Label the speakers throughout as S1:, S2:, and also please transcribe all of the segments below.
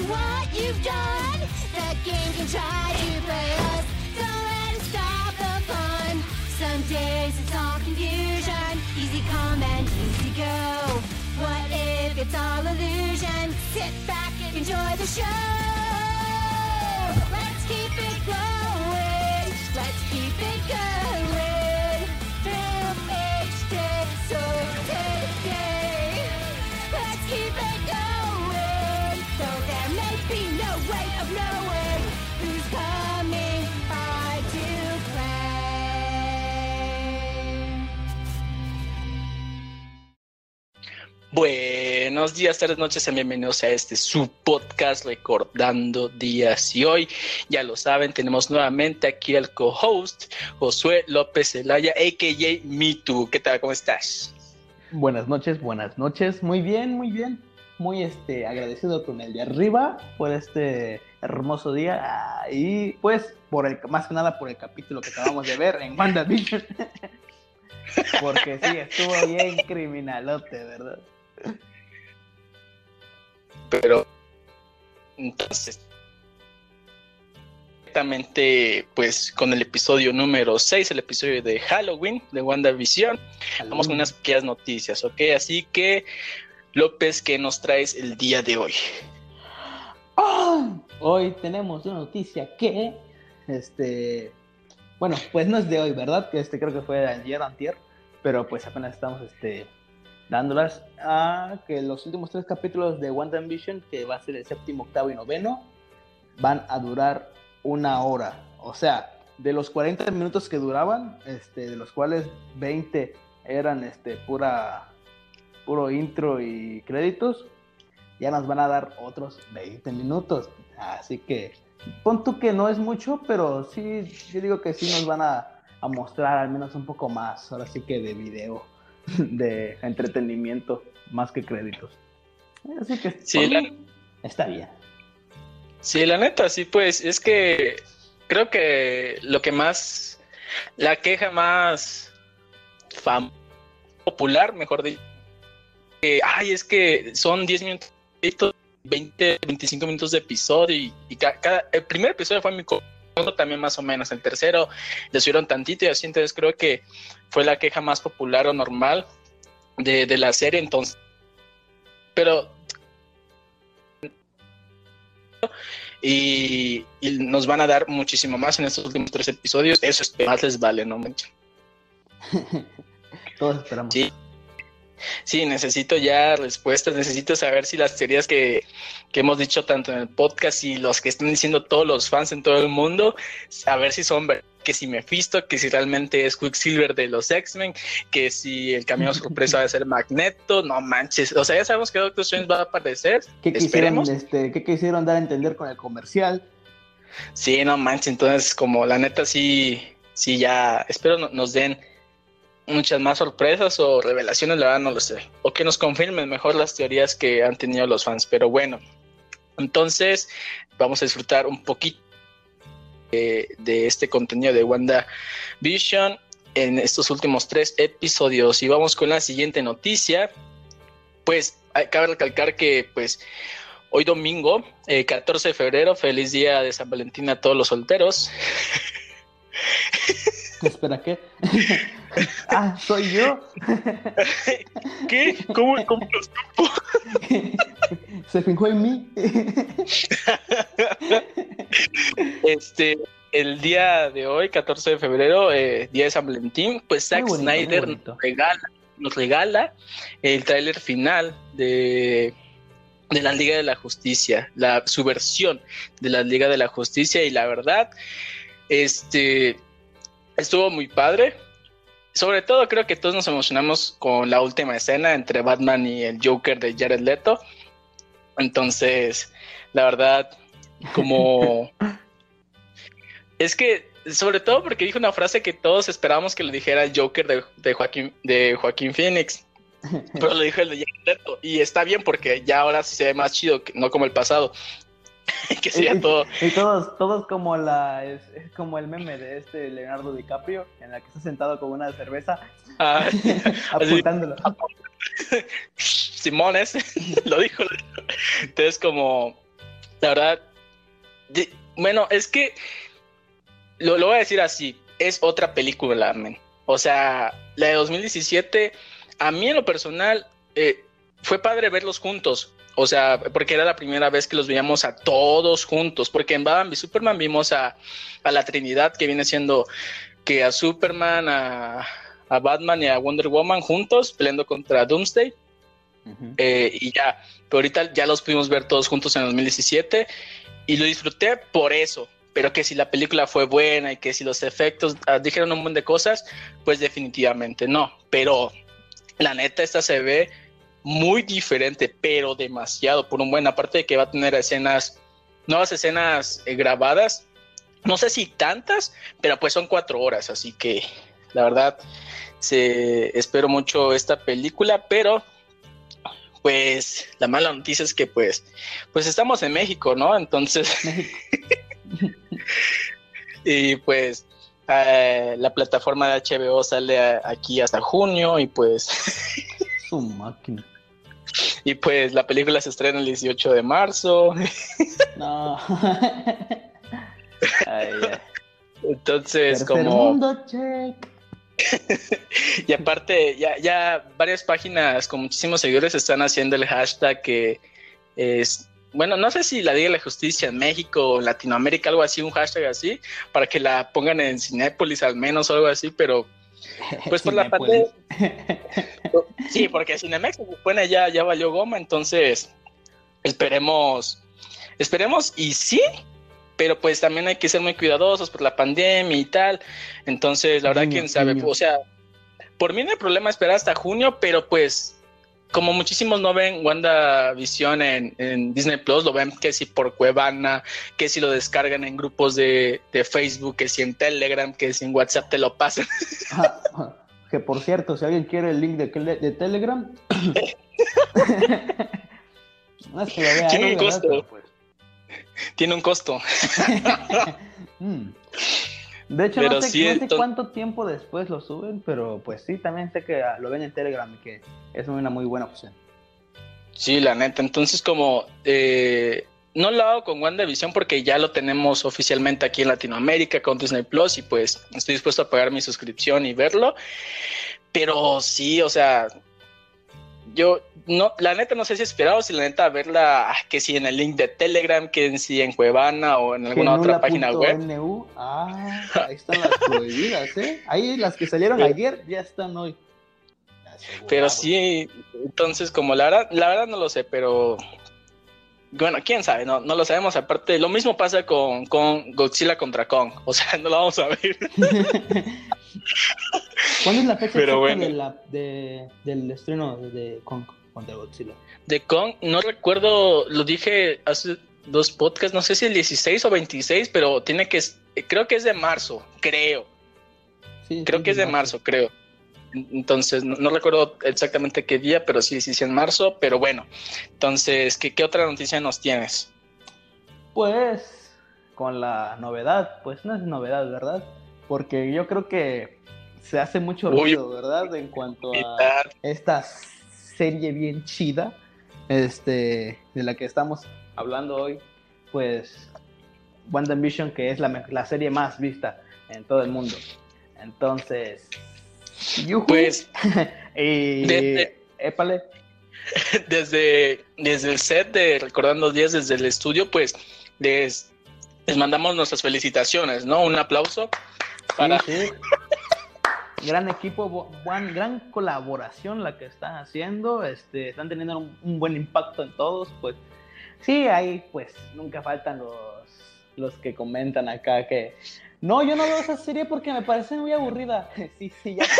S1: you what you've done. The game can try to play us. Don't let it stop the fun. Some days it's all confusion. Easy come and easy go. What if it's all illusion? Sit back and enjoy the show. Let's keep it going. Let's keep it going.
S2: Buenos días, tardes, noches, sean bienvenidos a este su podcast recordando días y hoy, ya lo saben, tenemos nuevamente aquí al co-host Josué López Zelaya, a.k.a. MeToo. ¿Qué tal? ¿Cómo estás?
S3: Buenas noches, buenas noches. Muy bien, muy bien. Muy este, agradecido con el de arriba por este hermoso día ah, y pues por el más que nada por el capítulo que acabamos de ver en WandaVision. Porque sí, estuvo bien criminalote, ¿verdad?
S2: Pero entonces directamente pues con el episodio número 6, el episodio de Halloween de WandaVision. Vamos con unas pequeñas noticias, ¿ok? Así que López, ¿qué nos traes el día de hoy?
S3: ¡Ah! Hoy tenemos una noticia que, este, bueno, pues no es de hoy, ¿verdad? Que este creo que fue de ayer, antier, pero pues apenas estamos, este, dándolas a que los últimos tres capítulos de WandaVision, que va a ser el séptimo, octavo y noveno, van a durar una hora. O sea, de los 40 minutos que duraban, este, de los cuales 20 eran este, pura, puro intro y créditos, ya nos van a dar otros 20 minutos. Así que pon tú que no es mucho, pero sí, yo digo que sí nos van a, a mostrar al menos un poco más, ahora sí que de video, de entretenimiento, más que créditos. Así que
S2: Sí, la-
S3: está bien.
S2: Sí, la neta, sí, pues es que creo que lo que más, la queja más fam popular, mejor dicho, que, ay, es que son 10 minutos, 20, 25 minutos de episodio y, y ca- cada, el primer episodio fue mi también más o menos, el tercero le subieron tantito y así, entonces creo que fue la queja más popular o normal de, de la serie, entonces, pero y, y nos van a dar muchísimo más en estos últimos tres episodios. Eso es que más les vale, no manchen.
S3: Todos esperamos.
S2: Sí. Sí, necesito ya respuestas, necesito saber si las teorías que, que hemos dicho tanto en el podcast y los que están diciendo todos los fans en todo el mundo, saber si son que si Mephisto, que si realmente es Quicksilver de los X-Men, que si el camino sorpresa va a ser Magneto, no manches, o sea, ya sabemos que Doctor Strange va a aparecer,
S3: ¿Qué quisieron, este, ¿Qué quisieron dar a entender con el comercial?
S2: Sí, no manches, entonces como la neta sí, sí ya, espero no- nos den muchas más sorpresas o revelaciones, la verdad no lo sé, o que nos confirmen mejor las teorías que han tenido los fans, pero bueno, entonces vamos a disfrutar un poquito de, este contenido de Wanda Vision en estos últimos tres episodios. Y vamos con la siguiente noticia, pues cabe recalcar que pues Hoy domingo, eh, 14 de febrero, feliz día de San Valentín a todos los solteros.
S3: Espera, ¿qué? ah, soy yo.
S2: ¿Qué? ¿Cómo, cómo lo supo?
S3: Se fijó en mí.
S2: Este, el día de hoy, 14 de febrero, eh, día de San Valentín, pues Zack
S3: bonito,
S2: Snyder nos regala, nos regala el tráiler final de, de la Liga de la Justicia, la, su versión de la Liga de la Justicia y la verdad, este, estuvo muy padre. Sobre todo creo que todos nos emocionamos con la última escena entre Batman y el Joker de Jared Leto. Entonces, la verdad, como... es que, sobre todo porque dijo una frase que todos esperábamos que lo dijera el Joker de, de Joaquín, de Joaquín Phoenix. Pero lo dijo el de Jared Leto. Y está bien porque ya ahora sí se ve más chido, que, no como el pasado. que sería
S3: Y-
S2: todo...
S3: Y todos, todos como la, es, es como el meme de este Leonardo DiCaprio, en la que está sentado con una cerveza,
S2: ah,
S3: apuntándolo.
S2: Simones, lo dijo. lo dijo. Entonces, como, La verdad, bueno, es que lo, lo voy a decir así, es otra película, men. O sea, la de 2017, a mí en lo personal, eh, fue padre verlos juntos. O sea, porque era la primera vez que los veíamos a todos juntos. Porque en Batman v Superman vimos a, a la Trinidad, que viene siendo que a Superman, a, a Batman y a Wonder Woman juntos, peleando contra Doomsday. Eh, y ya, pero ahorita ya los pudimos ver todos juntos en 2017 y lo disfruté por eso. Pero que si la película fue buena y que si los efectos ah, dijeron un montón de cosas, pues definitivamente no. Pero la neta, esta se ve muy diferente, pero demasiado por un buen. Aparte de que va a tener escenas, nuevas escenas eh, grabadas. No sé si tantas, pero pues son cuatro horas, así que la verdad se espero mucho esta película, pero pues la mala noticia es que pues pues estamos en México, ¿no? Entonces y pues eh, la plataforma de HBO sale aquí hasta junio y pues
S3: Su máquina.
S2: Y pues la película se estrena el 18 de marzo.
S3: No. Ay.
S2: Entonces
S3: Tercer
S2: como
S3: mundo, check.
S2: y aparte ya ya varias páginas con muchísimos seguidores están haciendo el hashtag que es bueno, no sé si la Liga de la Justicia en México o en Latinoamérica, algo así, un hashtag así, para que la pongan en Cinépolis al menos o algo así, pero Pues por la
S3: Cinépolis.
S2: Sí, porque Cinemex se supone ya, ya valió goma, entonces esperemos, esperemos y sí, pero pues también hay que ser muy cuidadosos por la pandemia y tal. Entonces, la verdad, quién sabe, o sea, por mí no hay problema esperar hasta junio, pero pues como muchísimos no ven WandaVision en, en Disney Plus, lo ven que si por Cuevana, que si lo descargan en grupos de, de Facebook, que si en Telegram, que si en WhatsApp te lo pasan.
S3: Ah, ah, que por cierto, si alguien quiere el link de, de Telegram, no es que lo vea
S2: Tiene
S3: ahí,
S2: un
S3: ¿verdad?
S2: costo.
S3: Pero, pues,
S2: Tiene un costo.
S3: De hecho,
S2: Pero
S3: no sé,
S2: sí,
S3: no sé cuánto tiempo después lo suben, pero pues sí, también sé que ah, lo ven en Telegram y que es una muy buena opción.
S2: Sí, la neta. Entonces, como eh, no lo hago con WandaVision porque ya lo tenemos oficialmente aquí en Latinoamérica con Disney Plus y pues estoy dispuesto a pagar mi suscripción y verlo. Pero sí, o sea, yo no, la neta no sé si esperado, si la neta verla, ah, que si en el link de Telegram, que si en Cuevana o en alguna otra página web.
S3: Ah, ahí están las prohibidas, ¿eh? Ahí las que salieron ayer ya están hoy.
S2: Pero sí, entonces como la verdad, la verdad no lo sé, pero bueno, quién sabe, no, no lo sabemos. Aparte, lo mismo pasa con, con Godzilla contra Kong, o sea, no lo vamos a ver.
S3: ¿Cuándo es la fecha
S2: Pero
S3: exacta
S2: bueno.
S3: de la- de- del estreno de, Kong contra Godzilla?
S2: De Kong, no recuerdo, lo dije hace dos podcasts, no sé si el 16 o 26, pero tiene que, creo que es de marzo, creo,
S3: Sí,
S2: creo
S3: sí,
S2: que es de marzo, creo. Entonces, no, no recuerdo exactamente qué día, pero sí, sí, sí, en marzo, pero bueno. Entonces, ¿qué, qué otra noticia nos tienes?
S3: Pues con la novedad, pues no es novedad, ¿verdad? Porque yo creo que se hace mucho ruido, ¿verdad? En cuanto a esta serie bien chida, este, de la que estamos hablando hoy, pues WandaVision, que es la, la serie más vista en todo el mundo. Entonces, yujú.
S2: Pues
S3: y
S2: desde-
S3: épale,
S2: desde, desde el set de Recordando Días, desde el estudio, pues les, les mandamos nuestras felicitaciones, ¿no? Un aplauso para...
S3: Sí, sí. Gran equipo, gran colaboración la que están haciendo, este, están teniendo un, un buen impacto en todos, pues sí, ahí pues nunca faltan los, los que comentan acá que no, yo no veo esa serie porque me parece muy aburrida. Sí, sí, ya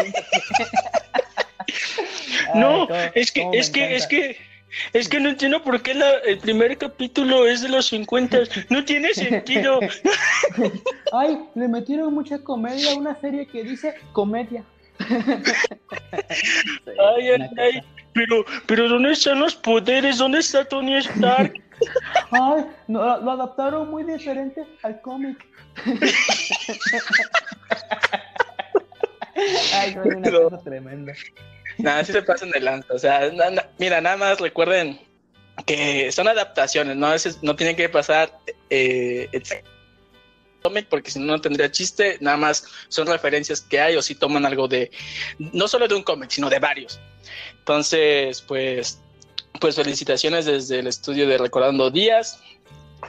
S3: Ay,
S2: No, es que, es que, es que, es que no entiendo por qué la- el primer capítulo es de los 50. No tiene sentido.
S3: Ay, le metieron mucha comedia a una serie que dice comedia. Sí,
S2: Ay, ay, ay. Pero, pero ¿dónde están los poderes? ¿Dónde está Tony Stark?
S3: Ay, no, lo adaptaron muy diferente al cómic. Ay, no, es una cosa tremenda.
S2: Nada, sí se pasan de lanza. O sea, mira, nada más recuerden que son adaptaciones, no, es, no tienen que pasar eh, cómic porque si no no tendría chiste, nada más son referencias que hay o si toman algo de, no solo de un cómic, sino de varios. Entonces, pues, pues felicitaciones desde el estudio de Recordando Días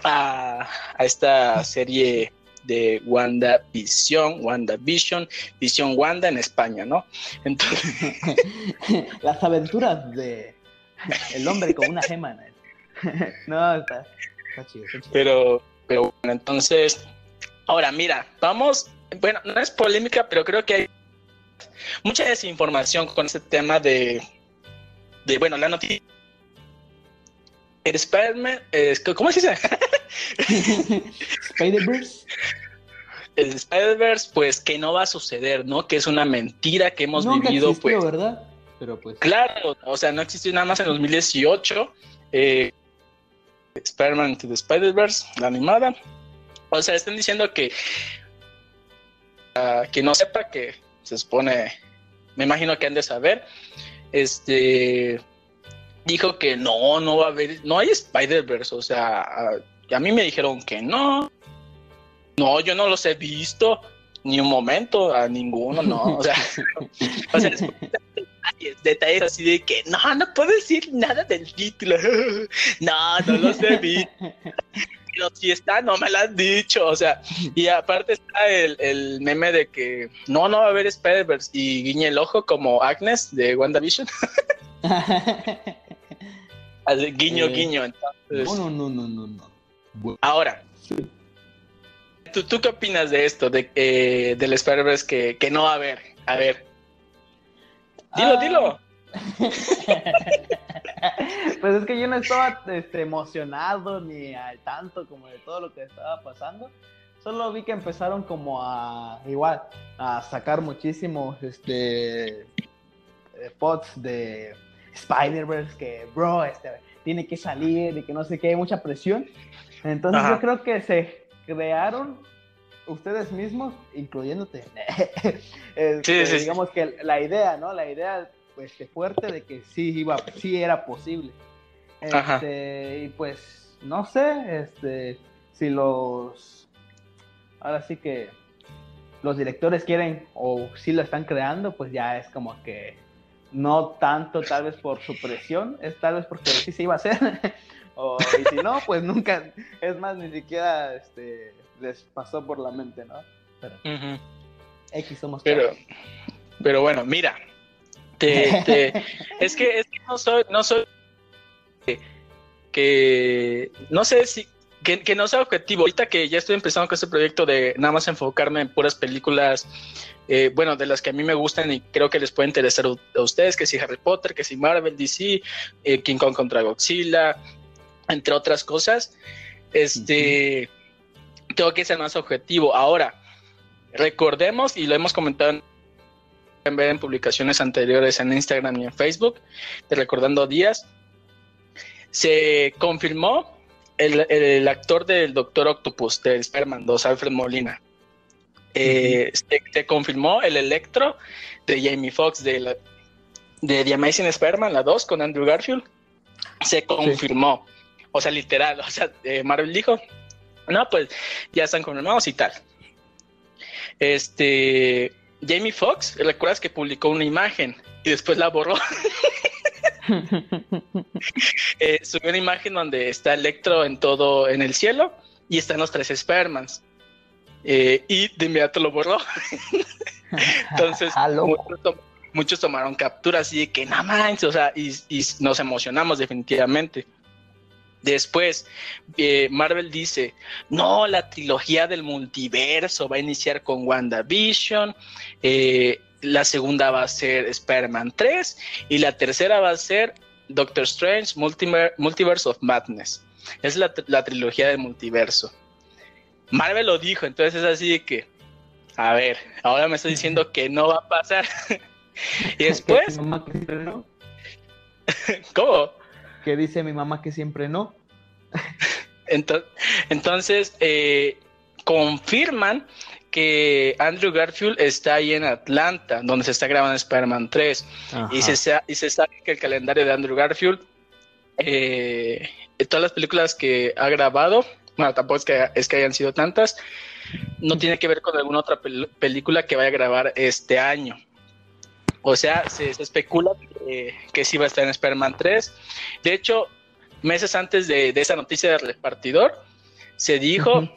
S2: a, a esta serie de Wanda Visión, Wanda Vision, Visión Wanda en España, ¿no? Entonces,
S3: Las aventuras de el hombre con una gema. ¿no? No, está, está chido, está chido.
S2: pero, pero bueno, entonces, ahora mira, vamos, bueno, no es polémica, pero creo que hay mucha desinformación con este tema de, de bueno, la noticia. Spider-Man, eh, ¿cómo se dice?
S3: Spider-Verse.
S2: El Spider-Verse, pues que no va a suceder, ¿no? Que es una mentira que hemos
S3: Nunca
S2: vivido,
S3: existió,
S2: pues.
S3: ¿verdad? Pero pues.
S2: Claro, o sea, no existió nada más en 2018. Eh, Spider-Man to the Spider-Verse, la animada. O sea, están diciendo que ah, que no sepa que se supone, me imagino que han de saber, este dijo que no, no va a haber, no hay Spider-Verse, o sea, a, a mí me dijeron que no, no, yo no los he visto, ni un momento, a ninguno, no, o sea, o sea, es- detalles, detalles así de que no, no puedo decir nada del título, no, no los he visto, pero si está, no me lo han dicho, o sea, y aparte está el, el meme de que no, no va a haber Spider-Verse y guiñe el ojo como Agnes de WandaVision, así, guiño,
S3: Eh,
S2: guiño, entonces,
S3: no, no, no, no, no,
S2: ahora, ¿tú, tú qué opinas de esto, de, eh, del Spider-Verse que, que no va a haber? A ver, dilo,
S3: Ah.
S2: dilo.
S3: pues es que yo no estaba este, emocionado ni al tanto como de todo lo que estaba pasando. Solo vi que empezaron como a igual a sacar muchísimos este eh, pods de Spider-Verse que bro este tiene que salir y que no sé qué, hay mucha presión. Entonces
S2: Ajá.
S3: yo creo que se crearon ustedes mismos, incluyéndote, este,
S2: Sí, sí, sí.
S3: digamos que la idea, ¿no? La idea pues fuerte de que sí iba, sí era posible.
S2: Ajá.
S3: Este, y pues, no sé, este, si los, ahora sí que los directores quieren o si lo están creando, pues ya es como que no tanto tal vez por su presión, es tal vez porque sí se iba a hacer. o, y si no, pues nunca, es más, ni siquiera este, les pasó por la mente, ¿no? Pero. X somos
S2: Pero,
S3: chavos.
S2: pero bueno, mira, te, te- es que, es que no soy, no soy que, que- no sé si que, que no sea objetivo. Ahorita que ya estoy empezando con este proyecto de nada más enfocarme en puras películas, eh, bueno, de las que a mí me gustan y creo que les puede interesar a a ustedes, que si Harry Potter, que si Marvel, DC, eh, King Kong contra Godzilla, entre otras cosas, este, tengo que ser más objetivo. Ahora, recordemos, y lo hemos comentado en pueden ver en publicaciones anteriores en Instagram y en Facebook, de Recordando Días, se confirmó el, el actor del Doctor Octopus, del Spider-Man 2, Alfred Molina. Eh, se, se confirmó el Electro de Jamie Foxx de, la- de The Amazing Spider-Man, la 2, con Andrew Garfield. Se confirmó. O sea, literal. O sea, eh, Marvel dijo, no, pues ya están confirmados y tal. Este, Jamie Foxx, ¿recuerdas que publicó una imagen y después la borró? Eh, subió una imagen donde está Electro en todo, en el cielo y están los tres Spider-Mans. Eh, y de inmediato lo borró. Entonces,
S3: Ah,
S2: muchos, tom- muchos tomaron capturas así de que no manches, o sea, y, y nos emocionamos definitivamente. Después, eh, Marvel dice, no, la trilogía del multiverso va a iniciar con WandaVision, eh, la segunda va a ser Spider-Man 3 y la tercera va a ser Doctor Strange Multimer- Multiverse of Madness. Es la, la trilogía del multiverso. Marvel lo dijo, entonces es así de que, a ver, ahora me está diciendo que no va a pasar. y después. ¿cómo?
S3: Que dice mi mamá que siempre no.
S2: Ento- Entonces, eh, confirman que Andrew Garfield está ahí en Atlanta, donde se está grabando Spider-Man 3. Y se, y se sabe que el calendario de Andrew Garfield eh, todas las películas que ha grabado, bueno, tampoco es que, es que hayan sido tantas, no tiene que ver con alguna otra película que vaya a grabar este año. O sea, se, especula que, que, sí va a estar en Spider-Man 3. De hecho, meses antes de, esa noticia del repartidor, se dijo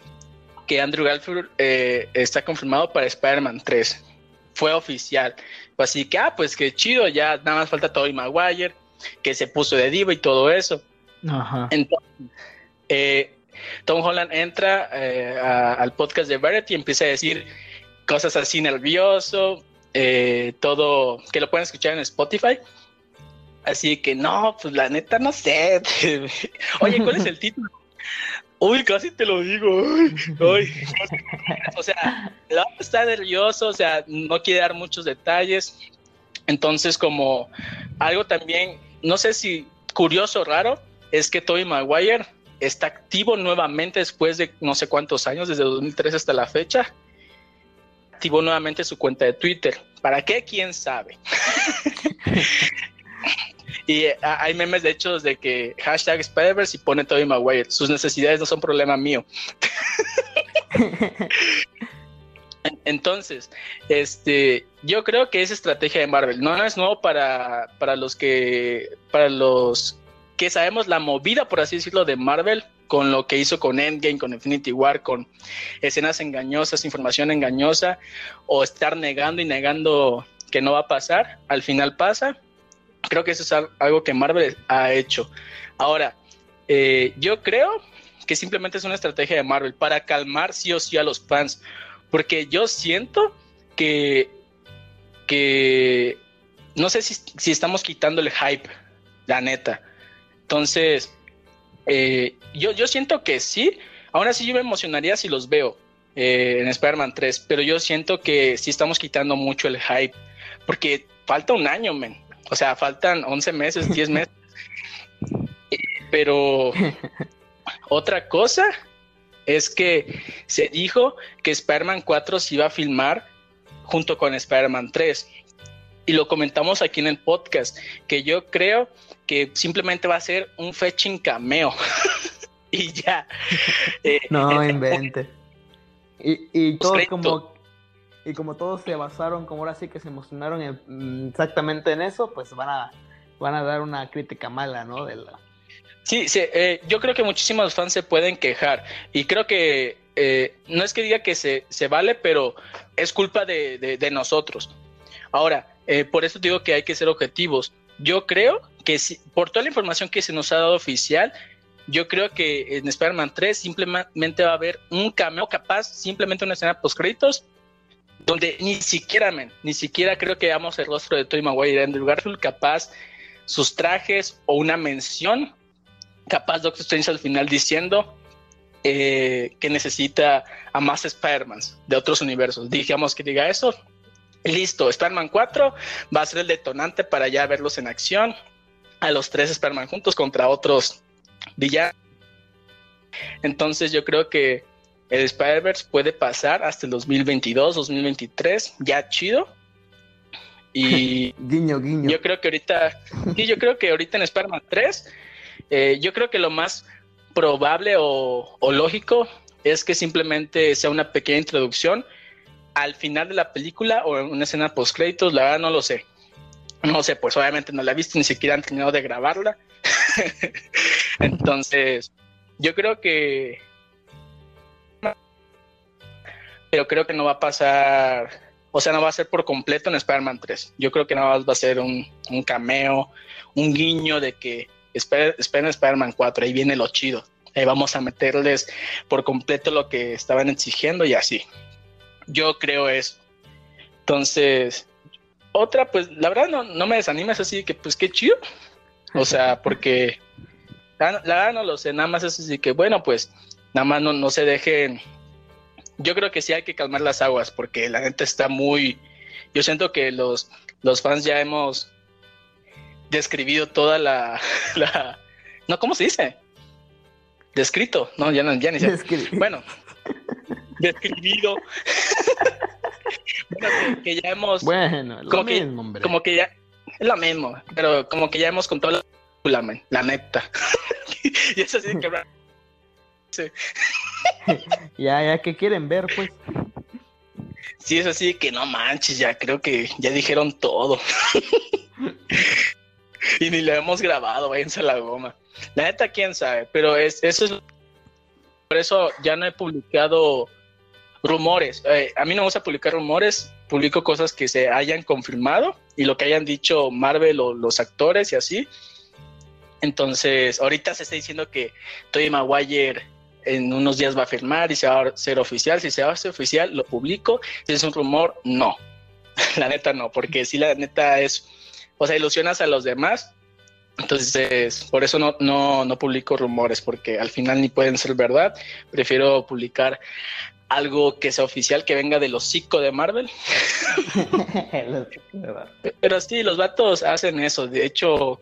S2: que Andrew Garfield eh, está confirmado para Spider-Man 3. Fue oficial. Así que, ah, pues qué chido, ya nada más falta Tobey Maguire, que se puso de diva y todo eso. Entonces, eh, Tom Holland entra eh, al podcast de Variety y empieza a decir cosas así nervioso, todo, que lo pueden escuchar en Spotify. Así que no, pues la neta no sé. Oye, ¿cuál es el título? Uy, casi te lo digo. O sea, está nervioso, o sea, no quiere dar muchos detalles. Entonces, como algo también, no sé si curioso o raro, es que Tobey Maguire está activo nuevamente después de no sé cuántos años, desde 2003 hasta la fecha. Activó nuevamente su cuenta de Twitter. ¿Para qué? ¿Quién sabe? Y eh, hay memes de hecho de que hashtag Spider-Verse y pone Tobey Maguire. Sus necesidades no son problema mío. Entonces, este, yo creo que es estrategia de Marvel. No, es nuevo para, para los que, para los que sabemos la movida, por así decirlo, de Marvel con lo que hizo con Endgame, con Infinity War, con escenas engañosas, información engañosa, o estar negando y negando que no va a pasar, al final pasa. Creo que eso es algo que Marvel ha hecho. Ahora, eh, yo creo que simplemente es una estrategia de Marvel para calmar sí o sí a los fans, porque yo siento que, que no sé si, estamos quitando el hype, la neta. Entonces, eh, yo, yo siento que sí, aún así yo me emocionaría si los veo eh, en Spider-Man 3, pero yo siento que sí estamos quitando mucho el hype, porque falta un año, men. O sea, faltan 11 meses, 10 meses. Pero otra cosa es que se dijo que Spider-Man 4 se iba a filmar junto con Spider-Man 3. Y lo comentamos aquí en el podcast, que yo creo que simplemente va a ser un fetching cameo. y ya.
S3: Eh, no invente. Y, y todos como y como todos se basaron, como ahora sí que se emocionaron mm, exactamente en eso, pues van a, van a dar una crítica mala, ¿no? De la...
S2: Sí, sí eh, yo creo que muchísimos fans se pueden quejar y creo que eh, no es que diga que se, se vale, pero es culpa de, de, nosotros. Ahora, eh, por eso digo que hay que ser objetivos. Yo creo que si, por toda la información que se nos ha dado oficial, yo creo que en Spider-Man 3 simplemente va a haber un cameo capaz, simplemente una escena post créditos donde ni siquiera, ni siquiera creo que veamos el rostro de Tobey Maguire y Andrew Garfield, capaz sus trajes o una mención, capaz Doctor Strange al final diciendo eh, que necesita a más Spider-Man de otros universos. Digamos que diga eso. Listo, Spider-Man 4 va a ser el detonante para ya verlos en acción. A los tres Spider-Man juntos contra otros villanos. Entonces yo creo que el Spider-Verse puede pasar hasta el 2022, 2023, ya chido. Y
S3: guiño, guiño.
S2: Yo creo que ahorita, sí, yo creo que ahorita en Spider-Man 3, eh, yo creo que lo más probable o, lógico es que simplemente sea una pequeña introducción al final de la película o en una escena post créditos, la verdad no lo sé. No sé, pues obviamente no la he visto, ni siquiera han terminado de grabarla. Entonces, yo creo que pero creo que no va a pasar, o sea, no va a ser por completo en Spider-Man 3. Yo creo que nada más va a ser un, cameo, un guiño de que esperen, Spider-Man 4, ahí viene lo chido. Ahí vamos a meterles por completo lo que estaban exigiendo y así. Yo creo eso. Entonces, otra, pues la verdad no, no me desanimes así que pues qué chido. O sea, porque la, verdad no lo sé, nada más es así que bueno, pues nada más no, no se dejen yo creo que sí hay que calmar las aguas porque la gente está muy... Yo siento que los, los fans ya hemos describido toda la, No, ¿cómo se dice? Descrito, no, ya, no, ya ni sé. Bueno, describido. que, ya hemos...
S3: Bueno, lo
S2: como
S3: mismo,
S2: que,
S3: hombre.
S2: Como que ya... Es lo mismo, pero como que ya hemos contado la, men, la neta. y es así que
S3: Ya, ya, ¿qué quieren ver, pues?
S2: sí es así que no manches, ya creo que ya dijeron todo. y ni lo hemos grabado, váyanse a la goma. La neta, quién sabe, pero es, eso es por eso ya no he publicado rumores. Eh, a mí no me gusta publicar rumores, publico cosas que se hayan confirmado y lo que hayan dicho Marvel o los actores y así. Entonces, ahorita se está diciendo que Tobey Maguire en unos días va a firmar y se va a hacer oficial. Si se va a hacer oficial, lo publico. Si es un rumor, no. la neta no, porque si la neta es, o sea, ilusionas a los demás. Entonces, por eso no, no, no publico rumores, porque al final ni pueden ser verdad. Prefiero publicar algo que sea oficial, que venga del hocico de Marvel. Pero sí, los vatos hacen eso. De hecho,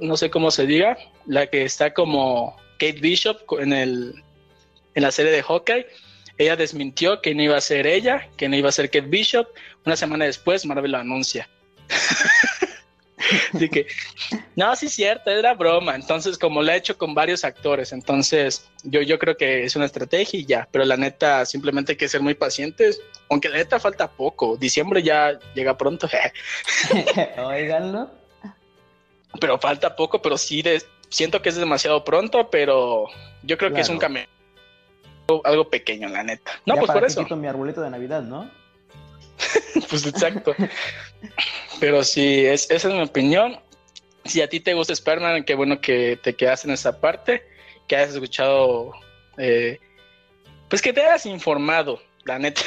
S2: no sé cómo se diga, la que está como Kate Bishop en, el, en la serie de Hawkeye, ella desmintió que no iba a ser ella, que no iba a ser Kate Bishop. Una semana después, Marvel lo anuncia. Así que, no, sí es cierto, era broma. Entonces, como lo ha hecho con varios actores, entonces yo, yo creo que es una estrategia y ya. Pero la neta, simplemente hay que ser muy pacientes. Aunque la neta falta poco. Diciembre ya llega pronto.
S3: Oiganlo.
S2: Pero falta poco, pero sí, siento que es demasiado pronto, pero yo creo que es un cambio. Algo pequeño, la neta. No, pues por eso.
S3: mi arbolito de Navidad, ¿no?
S2: pues exacto. Pero sí, es, esa es mi opinión. Si a ti te gusta Spider-Man, qué bueno que te quedas en esa parte, que hayas escuchado, eh, pues que te hayas informado, la neta.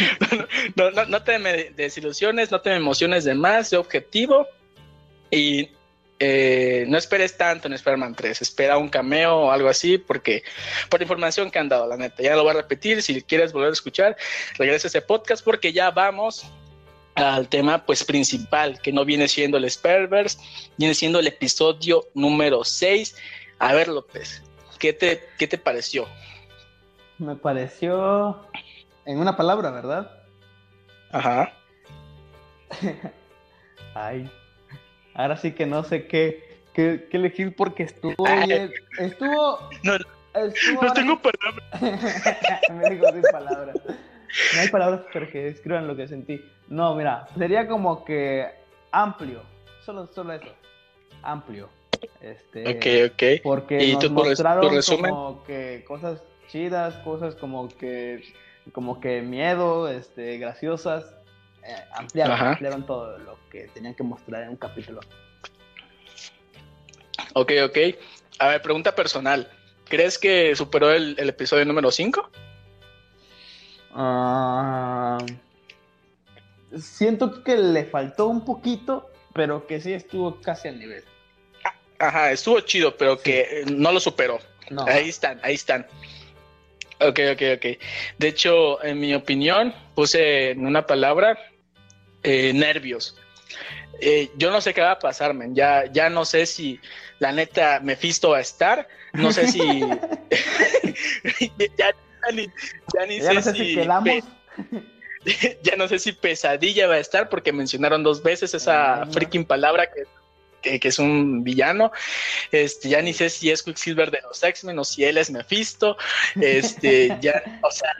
S2: no, no, no, te desilusiones, no te emociones de más, de objetivo. Y eh, no esperes tanto en Spider-Man 3, espera un cameo o algo así, porque por información que han dado, la neta, ya lo voy a repetir, si quieres volver a escuchar, regresa a ese podcast porque ya vamos al tema pues principal, que no viene siendo el Spider-Verse, viene siendo el episodio número 6. A ver, López, ¿qué te, qué te pareció?
S3: Me pareció en una palabra, ¿verdad?
S2: Ajá.
S3: Ay, ahora sí que no sé qué, qué, qué elegir porque estuvo bien, estuvo...
S2: No,
S3: estuvo
S2: no tengo palabras.
S3: Me dijo sin palabras. No hay palabras para que describan lo que sentí. No, mira, sería como que amplio. Solo, solo eso. Amplio. Este,
S2: ok, ok.
S3: Porque
S2: ¿Y
S3: nos
S2: tú,
S3: mostraron
S2: resumen?
S3: como que cosas chidas, cosas como que como que miedo, este, graciosas. Eh, ampliaron, todo lo que tenían que mostrar en un capítulo.
S2: Ok, ok. A ver, pregunta personal. ¿Crees que superó el, el episodio número 5?
S3: Ah, siento que le faltó un poquito, pero que sí estuvo casi al nivel.
S2: Ajá, estuvo chido, pero
S3: Sí.
S2: que eh, no lo superó.
S3: No.
S2: Ahí están, ahí están. Ok, ok, ok. De hecho, en mi opinión, puse en una palabra eh, nervios. Eh, yo no sé qué va a pasar, men. Ya, ya no sé si la neta Mephisto va a estar. No sé si. ya, ya ni, ya ni
S3: Ya
S2: sé,
S3: no sé si quedamos.
S2: pe- ya no sé si pesadilla va a estar porque mencionaron dos veces esa
S3: Ah.
S2: freaking palabra que, que, que es un villano. Este, ya ni sé si es Quicksilver de los X-Men o si él es Mephisto. Este, ya, o sea,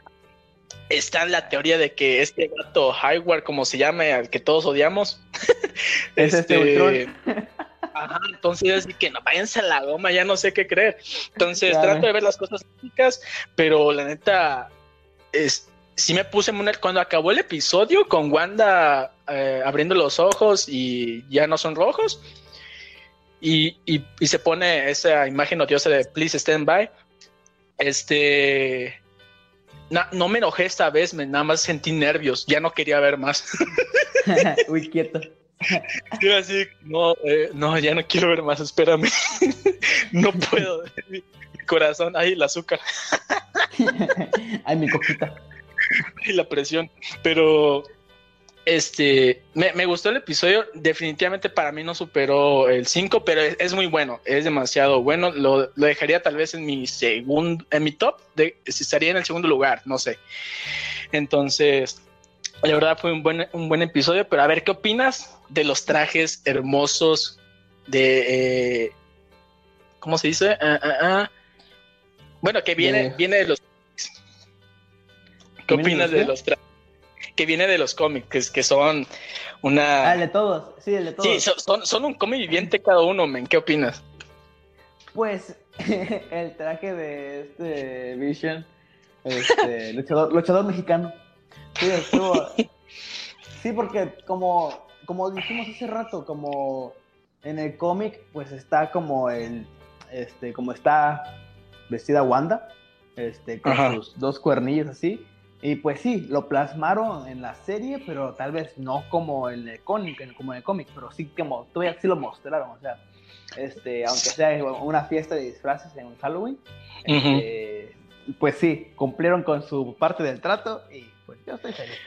S2: está en la teoría de que este gato Highward, como se llame, al que todos odiamos,
S3: Es este Ultron.
S2: Ajá, entonces así que no váyanse a la goma, ya no sé qué creer. Entonces
S3: Claro.
S2: trato de ver las cosas lógicas, pero la neta, es, sí me puse cuando acabó el episodio con Wanda eh, abriendo los ojos y ya no son rojos. Y, y- y se pone esa imagen odiosa de Please Stand By. Este. Na- no me enojé esta vez, me, nada más sentí nervios, ya no quería ver más.
S3: Uy, quieto.
S2: Yo así, no, eh, no, ya no quiero ver más, espérame. no puedo. Mi corazón, ay, el azúcar
S3: Ay, mi coquita.
S2: y la presión. Pero, este, me, me gustó el episodio. Definitivamente para mí no superó el 5, pero es, es muy bueno, es demasiado bueno. Lo, lo dejaría tal vez en mi segundo, en mi top, de, estaría en el segundo lugar, no sé. Entonces, la verdad fue un buen, un buen episodio, pero a ver, ¿qué opinas de los trajes hermosos de, eh, ¿cómo se dice? Ah, ah, ah. Bueno, que viene, viene de los... ¿Qué opinas de los... tra- Que viene de los cómics, que, que son una...
S3: Ah, el de todos, sí, el de todos.
S2: Sí, son, son, son un cómic viviente cada uno, men. ¿Qué opinas?
S3: Pues el traje de este Vision, este, luchador, luchador mexicano. Sí, estuvo. Sí, porque como, como dijimos hace rato, como en el cómic, pues está como el, este, como está vestida Wanda, este, con
S2: Ajá.
S3: sus dos cuernillos así. Y pues sí, lo plasmaron en la serie, pero tal vez no como en el cómic, como en el cómic, pero sí como todavía sí lo mostraron, o sea, este, aunque sea una fiesta de disfraces en Halloween, este, pues sí, cumplieron con su parte del trato y pues yo estoy feliz.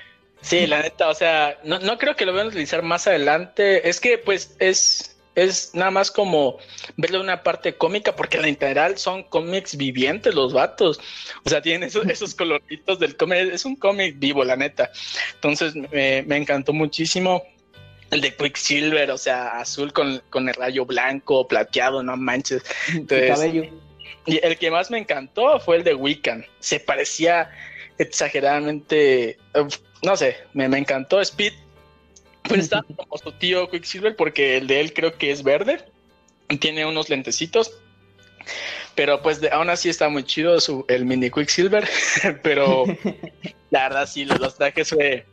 S2: Sí, la neta, o sea, no, no creo que lo vayan a utilizar más adelante. Es que, pues, es, es nada más como verle una parte cómica, porque en literal son cómics vivientes los vatos. O sea, tienen esos, esos coloritos del cómic. Es un cómic vivo, la neta. Entonces, me, me encantó muchísimo. El de Quicksilver, o sea, azul con, con el rayo blanco, plateado, no manches. Entonces,
S3: cabello.
S2: Y el que más me encantó fue el de Wiccan. Se parecía exageradamente. uf, no sé, me, me encantó Speed. Pues está como su tío Quicksilver, porque el de él creo que es verde. Tiene unos lentecitos. Pero pues de- aún así está muy chido su, el mini Quicksilver. pero la verdad sí, los, los trajes fue,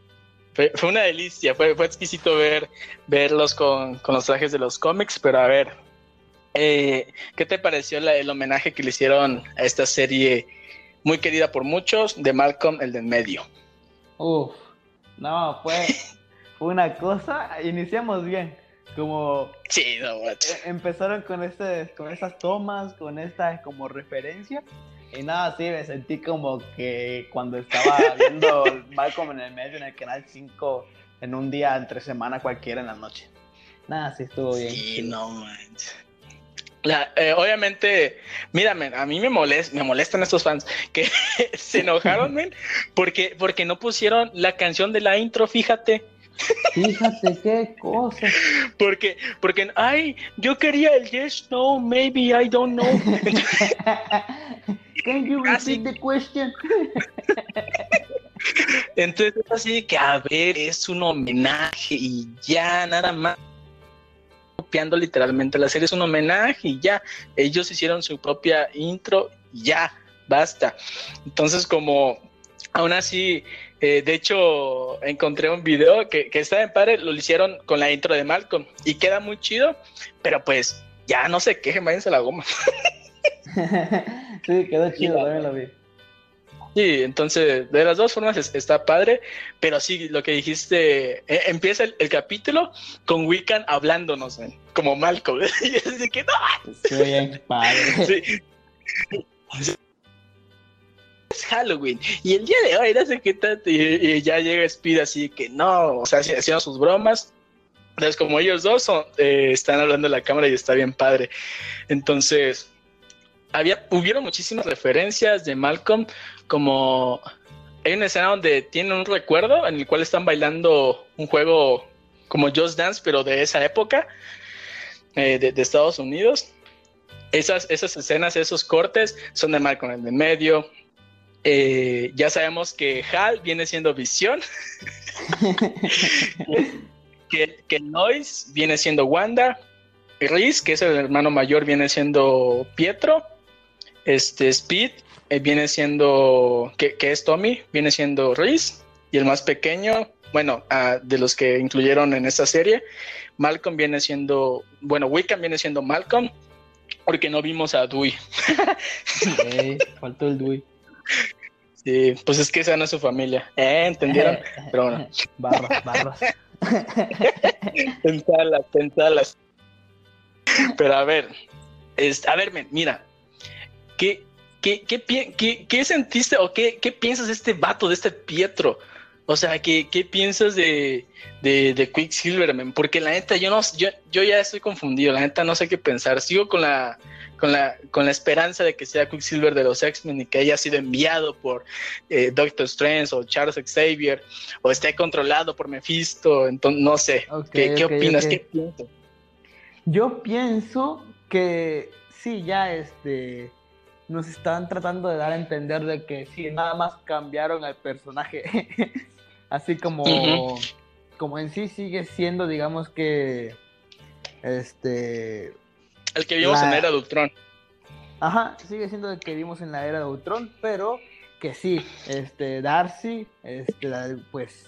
S2: fue, fue una delicia. Fue, fue exquisito ver, verlos con, con los trajes de los cómics. Pero a ver, eh, ¿qué te pareció la- el homenaje que le hicieron a esta serie muy querida por muchos de Malcolm el del medio?
S3: Uf, no, fue una cosa, iniciamos bien, como
S2: what?
S3: eh, empezaron con, este, con estas tomas, con esta como referencia, y nada, sí, me sentí como que cuando estaba viendo Malcolm en el medio en el canal 5 en un día entre semana cualquiera en la noche. Nada, sí estuvo bien.
S2: Sí, no manches. La- eh, obviamente, mírame, a mí me, molest, me molestan estos fans que se enojaron, men, porque, porque no pusieron la canción de la intro, fíjate.
S3: Fíjate qué cosa.
S2: Porque, porque, ay, yo quería el yes, no, maybe, I don't know.
S3: Can you repeat the question?
S2: Entonces es así que, a ver, es un homenaje y ya, nada más. Copiando literalmente la serie, es un homenaje y ya. Ellos hicieron su propia intro y ya, basta. Entonces, como aún así, eh, de hecho, encontré un video que, que está en padre, lo hicieron con la intro de Malcolm y queda muy chido, pero pues ya no se quejen, váyanse la goma.
S3: sí, quedó chido, también lo vi.
S2: Sí, entonces de las dos formas es- está padre, pero sí, lo que dijiste, eh, empieza el, el capítulo con Wiccan hablándonos, como Malcolm. y es de que no,
S3: Sí, bien padre.
S2: sí. Es Halloween y el día de hoy no sé qué y, ya llega Speed así que no, o sea, haci- haciendo sus bromas. Entonces, como ellos dos son, eh, están hablando en la cámara y está bien padre. Entonces, había, hubieron muchísimas referencias de Malcolm, como hay una escena donde tienen un recuerdo en el cual están bailando un juego como Just Dance, pero de esa época, eh, de, de Estados Unidos. Esas, esas escenas, esos cortes son de Malcolm en el medio. Eh, ya sabemos que Hal viene siendo Visión, que, Lois viene siendo Wanda, Reese, que es el hermano mayor, viene siendo Pietro, este Speed eh, viene siendo, que, es Tommy, viene siendo Reese, y el más pequeño, bueno, de los que incluyeron en esta serie, Malcolm viene siendo, bueno, Wiccan viene siendo Malcolm, porque no vimos a Dewey.
S3: Ey, faltó el Dewey.
S2: Sí, pues es que esa no es su familia. ¿Eh? ¿Entendieron? Pero bueno.
S3: Barras, barras.
S2: Pensalas, pensalas. Pero a ver, es, a ver, mira, ¿qué, qué, qué, qué- sentiste o qué piensas de este vato, de este Pietro? O sea, ¿qué, qué piensas de, de, de Quicksilver? Porque la neta, yo no, yo, yo ya estoy confundido, la neta no sé qué pensar. Sigo con la, con la, con la esperanza de que sea Quicksilver de los X-Men y que haya sido enviado por eh, Doctor Strange o Charles Xavier o esté controlado por Mephisto, entonces no sé. ¿Qué, opinas? ¿Qué piensas?
S3: Yo pienso que sí, ya este nos están tratando de dar a entender de que sí, nada más cambiaron al personaje. Así como, como en sí sigue siendo, digamos que, este,
S2: El que vimos
S3: La-
S2: en la era de Ultron.
S3: ajá, sigue siendo el que vimos en la era de Ultron, pero que sí, este, Darcy, este, pues,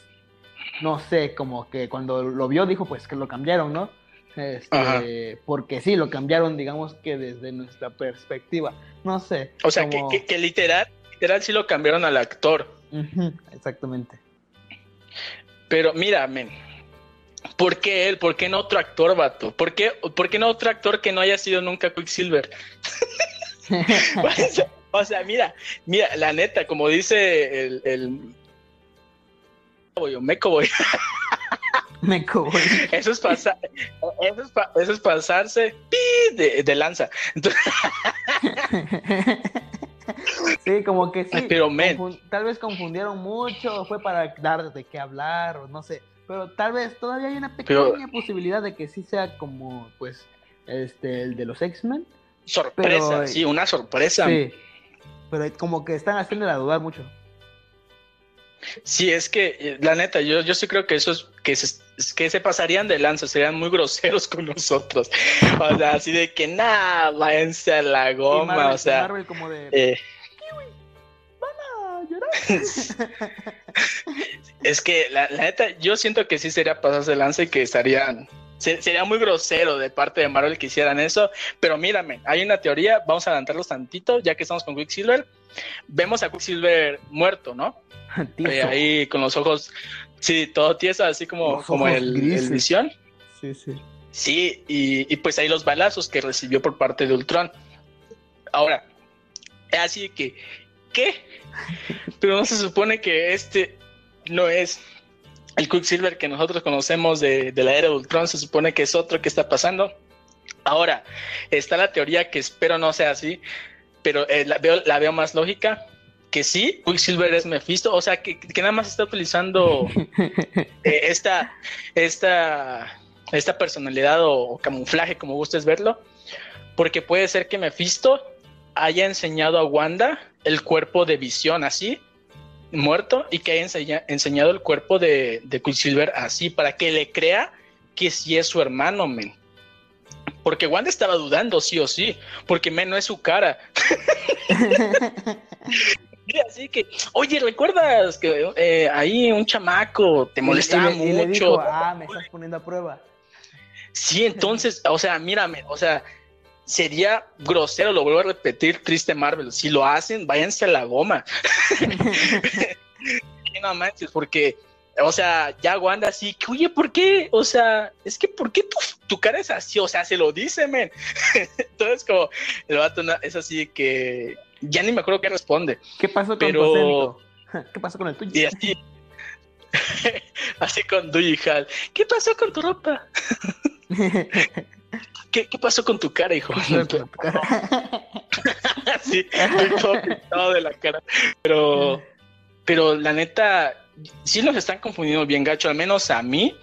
S3: no sé, como que cuando lo vio dijo, pues que lo cambiaron, ¿no? Este, porque sí, lo cambiaron, digamos que desde nuestra perspectiva, no sé.
S2: O sea,
S3: como-
S2: que, que- que literal, literal sí lo cambiaron al actor.
S3: Exactamente.
S2: Pero mira, men, ¿por qué él? ¿Por qué no otro actor, vato? ¿Por qué, por qué no otro actor que no haya sido nunca Quicksilver? o, sea, o sea, mira, mira, la neta, como dice el... el... o Mecoboy,
S3: Me cojo.
S2: eso es pasar, eso es, pa- eso es pasarse pi, de, de lanza. Entonces,
S3: sí, como que sí.
S2: pero
S3: tal vez confundieron mucho, fue para dar de qué hablar, o no sé. Pero tal vez todavía hay una pequeña
S2: Pero-
S3: posibilidad de que sí sea como, pues, este, el de los X-Men.
S2: sorpresa,
S3: pero-
S2: sí, una sorpresa.
S3: Sí. Pero como que están haciéndola dudar mucho.
S2: Sí, es que eh, la neta, yo, yo sí creo que eso es que se, es que se pasarían de lanza, serían muy groseros con nosotros. O sea, así de que nada, váyanse a la goma,
S3: Marvel,
S2: o sea.
S3: Marvel como de...
S2: eh,
S3: "Ah, llorar".
S2: es que la, la neta, yo siento que sí sería pasarse de lanza y que estarían. se- sería muy grosero de parte de Marvel que hicieran eso, pero mírame, hay una teoría, vamos a adelantarlos tantito, ya que estamos con Quicksilver. Vemos a Quicksilver muerto, ¿no? Eh, ahí con los ojos, sí, todo tieso, así como,
S3: Los
S2: como el, el visión.
S3: Sí, sí.
S2: Sí, y, y pues ahí los balazos que recibió por parte de Ultron. Ahora, así que, ¿qué? Pero no se supone que este no es el Quicksilver que nosotros conocemos de, de la era de Ultron, se supone que es otro que está pasando. Ahora, está la teoría que espero no sea así, pero eh, la, veo, la veo más lógica, que sí, Quicksilver es Mephisto, o sea, que, que nada más está utilizando eh, esta, esta, esta personalidad o, o camuflaje, como gustes verlo, porque puede ser que Mephisto haya enseñado a Wanda el cuerpo de visión así, muerto, y que haya enseña- enseñado el cuerpo de, de Quicksilver así, para que le crea que sí es su hermano, men. Porque Wanda estaba dudando, sí o sí, porque men no es su cara. Así que, oye, ¿recuerdas que eh, ahí un chamaco te molestaba
S3: Y le- y le
S2: mucho?
S3: dijo, ah, me estás poniendo a prueba.
S2: Sí, entonces, o sea, mírame, o sea, sería grosero, lo vuelvo a repetir, triste Marvel. Si lo hacen, váyanse a la goma. No manches, porque, o sea, ya Wanda así, que, oye, ¿por qué? O sea, es que, ¿por qué tu, tu cara es así? O sea, se lo dice, men. Entonces, como, el vato es así que ya ni me acuerdo qué responde.
S3: ¿Qué pasó con
S2: Pero-
S3: tu? ¿Qué pasó con el tuyo?
S2: Y así, así con Hall. ¿Qué pasó con tu ropa? ¿Qué, qué pasó con tu cara, hijo? sí, todo de la cara. Pero, pero la neta, sí nos están confundiendo bien gacho, al menos a mí.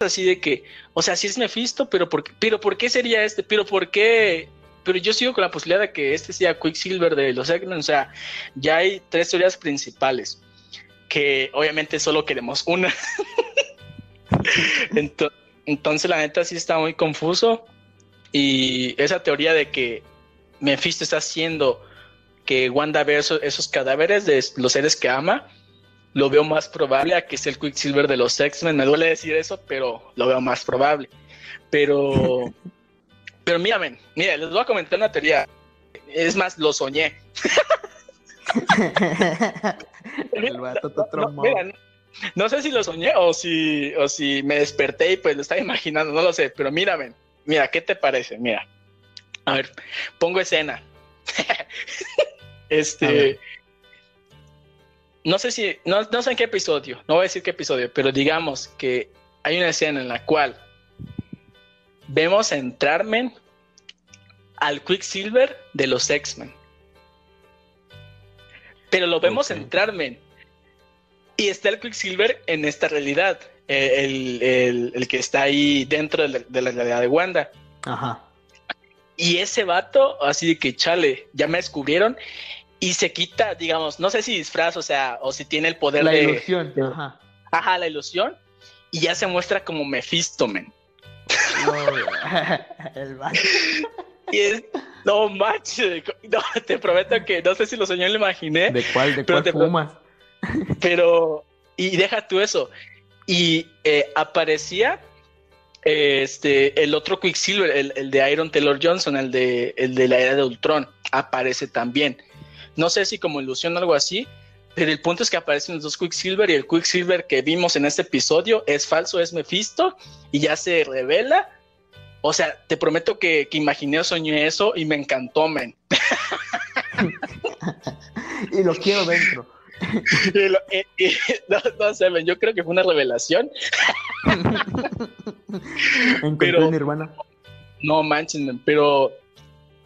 S2: Así de que, o sea, sí es Mephisto, pero ¿por, pero ¿por qué sería este? ¿Pero por qué? Pero yo sigo con la posibilidad de que este sea Quicksilver de los X-Men. O sea, ya hay tres teorías principales, que obviamente solo queremos una. Ento- entonces, la neta sí está muy confuso. Y esa teoría de que Mephisto está haciendo que Wanda vea esos, esos cadáveres de los seres que ama, lo veo más probable a que sea el Quicksilver de los X-Men. Me duele decir eso, pero lo veo más probable. Pero, pero mírame, mira, les voy a comentar una teoría. Es más, lo soñé.
S3: el vato
S2: No, mira, no, no sé si lo soñé o si, o si me desperté y pues lo estaba imaginando, no lo sé, pero mírame, mira, ¿qué te parece? Mira, a ver, pongo escena. Este, no sé si, no, no sé en qué episodio, no voy a decir qué episodio, pero digamos que hay una escena en la cual vemos entrarme al Quicksilver de los X-Men. Pero lo vemos
S3: Ok.
S2: entrar, men. Y está el Quicksilver en esta realidad, el, el- el que está ahí dentro de la, de la realidad de Wanda.
S3: Ajá.
S2: Y ese vato, así de que chale, ya me descubrieron y se quita, digamos, no sé si disfraz, o sea, o si tiene el poder
S3: La
S2: de.
S3: ilusión.
S2: de-
S3: Ajá.
S2: Ajá, la ilusión. Y ya se muestra como Mephisto, men.
S3: No, el vato.
S2: Y es. No manches, no, te prometo que no sé si lo soñé lo imaginé,
S3: ¿De cuál, de cuál
S2: te-
S3: fumas?
S2: pero. Y deja tú eso. Y eh, aparecía este, el otro Quicksilver, el, el de Iron Taylor Johnson, el de, el de la era de Ultron, aparece también. No sé si como ilusión o algo así, pero el punto es que aparecen los dos Quicksilver y el Quicksilver que vimos en este episodio es falso, es Mephisto y ya se revela. O sea, te prometo que, que imaginé o soñé eso y me encantó, men.
S3: Y lo quiero dentro.
S2: Y lo- y- y- no, no sé, men, yo creo que fue una revelación.
S3: Encontré
S2: Pero-
S3: el Nirvana.
S2: No manches, men, pero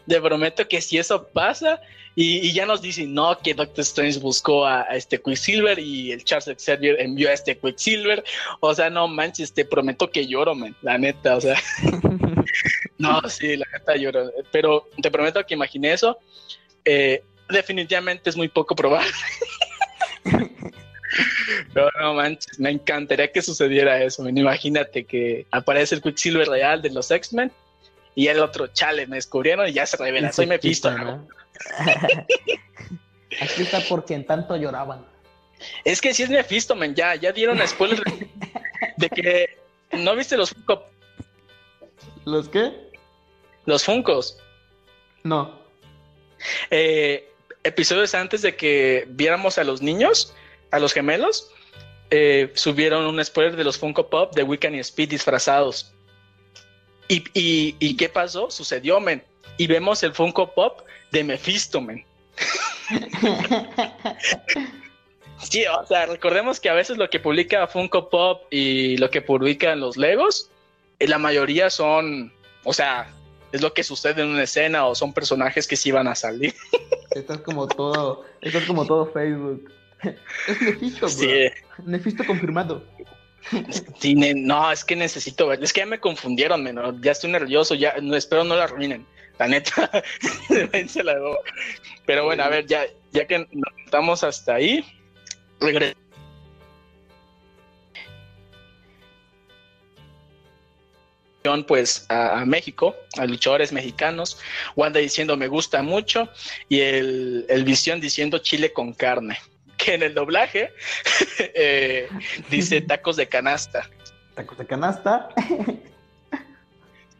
S2: te prometo que si eso pasa y, y ya nos dicen, no, que Doctor Strange buscó a, a este Quicksilver y el Charles Xavier envió a este Quicksilver, o sea, no manches, te prometo que lloro, men, la neta, o sea, no, sí, la neta lloro, pero te prometo que imaginé eso, eh, definitivamente es muy poco probable. No, no manches, me encantaría que sucediera eso. men. Imagínate que aparece el Quicksilver real de los X-Men y el otro, chale, me descubrieron y ya se revela. Soy Mephisto. ¿no?
S3: Aquí está porque en tanto lloraban.
S2: Es que si es Mephisto, men, ya, ya dieron spoiler de, de que no viste los Funko,
S3: ¿Los qué?
S2: los Funkos.
S3: No.
S2: Eh, episodios antes de que viéramos a los niños, a los gemelos, eh, subieron un spoiler de los Funko Pop de Wiccan y Speed disfrazados. ¿Y, y, y qué pasó? Sucedió, men. Y vemos el Funko Pop de Mephisto, men. Sí, o sea, recordemos que a veces lo que publica Funko Pop y lo que publican los Legos, eh, la mayoría son, o sea, es lo que sucede en una escena o son personajes que sí van a salir.
S3: Esto es como todo. Esto es como todo Facebook. Es Nefisto, bro.
S2: Sí,
S3: Nefisto confirmado.
S2: No, es que necesito ver, es que ya me confundieron, men, ¿no? ya estoy nervioso, ya espero no la arruinen, la neta, pero bueno, a ver, ya, ya que nos estamos hasta ahí, regre- pues a, a México, a luchadores mexicanos, Wanda diciendo me gusta mucho y el, el Visión diciendo chile con carne, que en el doblaje eh, dice tacos de canasta.
S3: Tacos de canasta.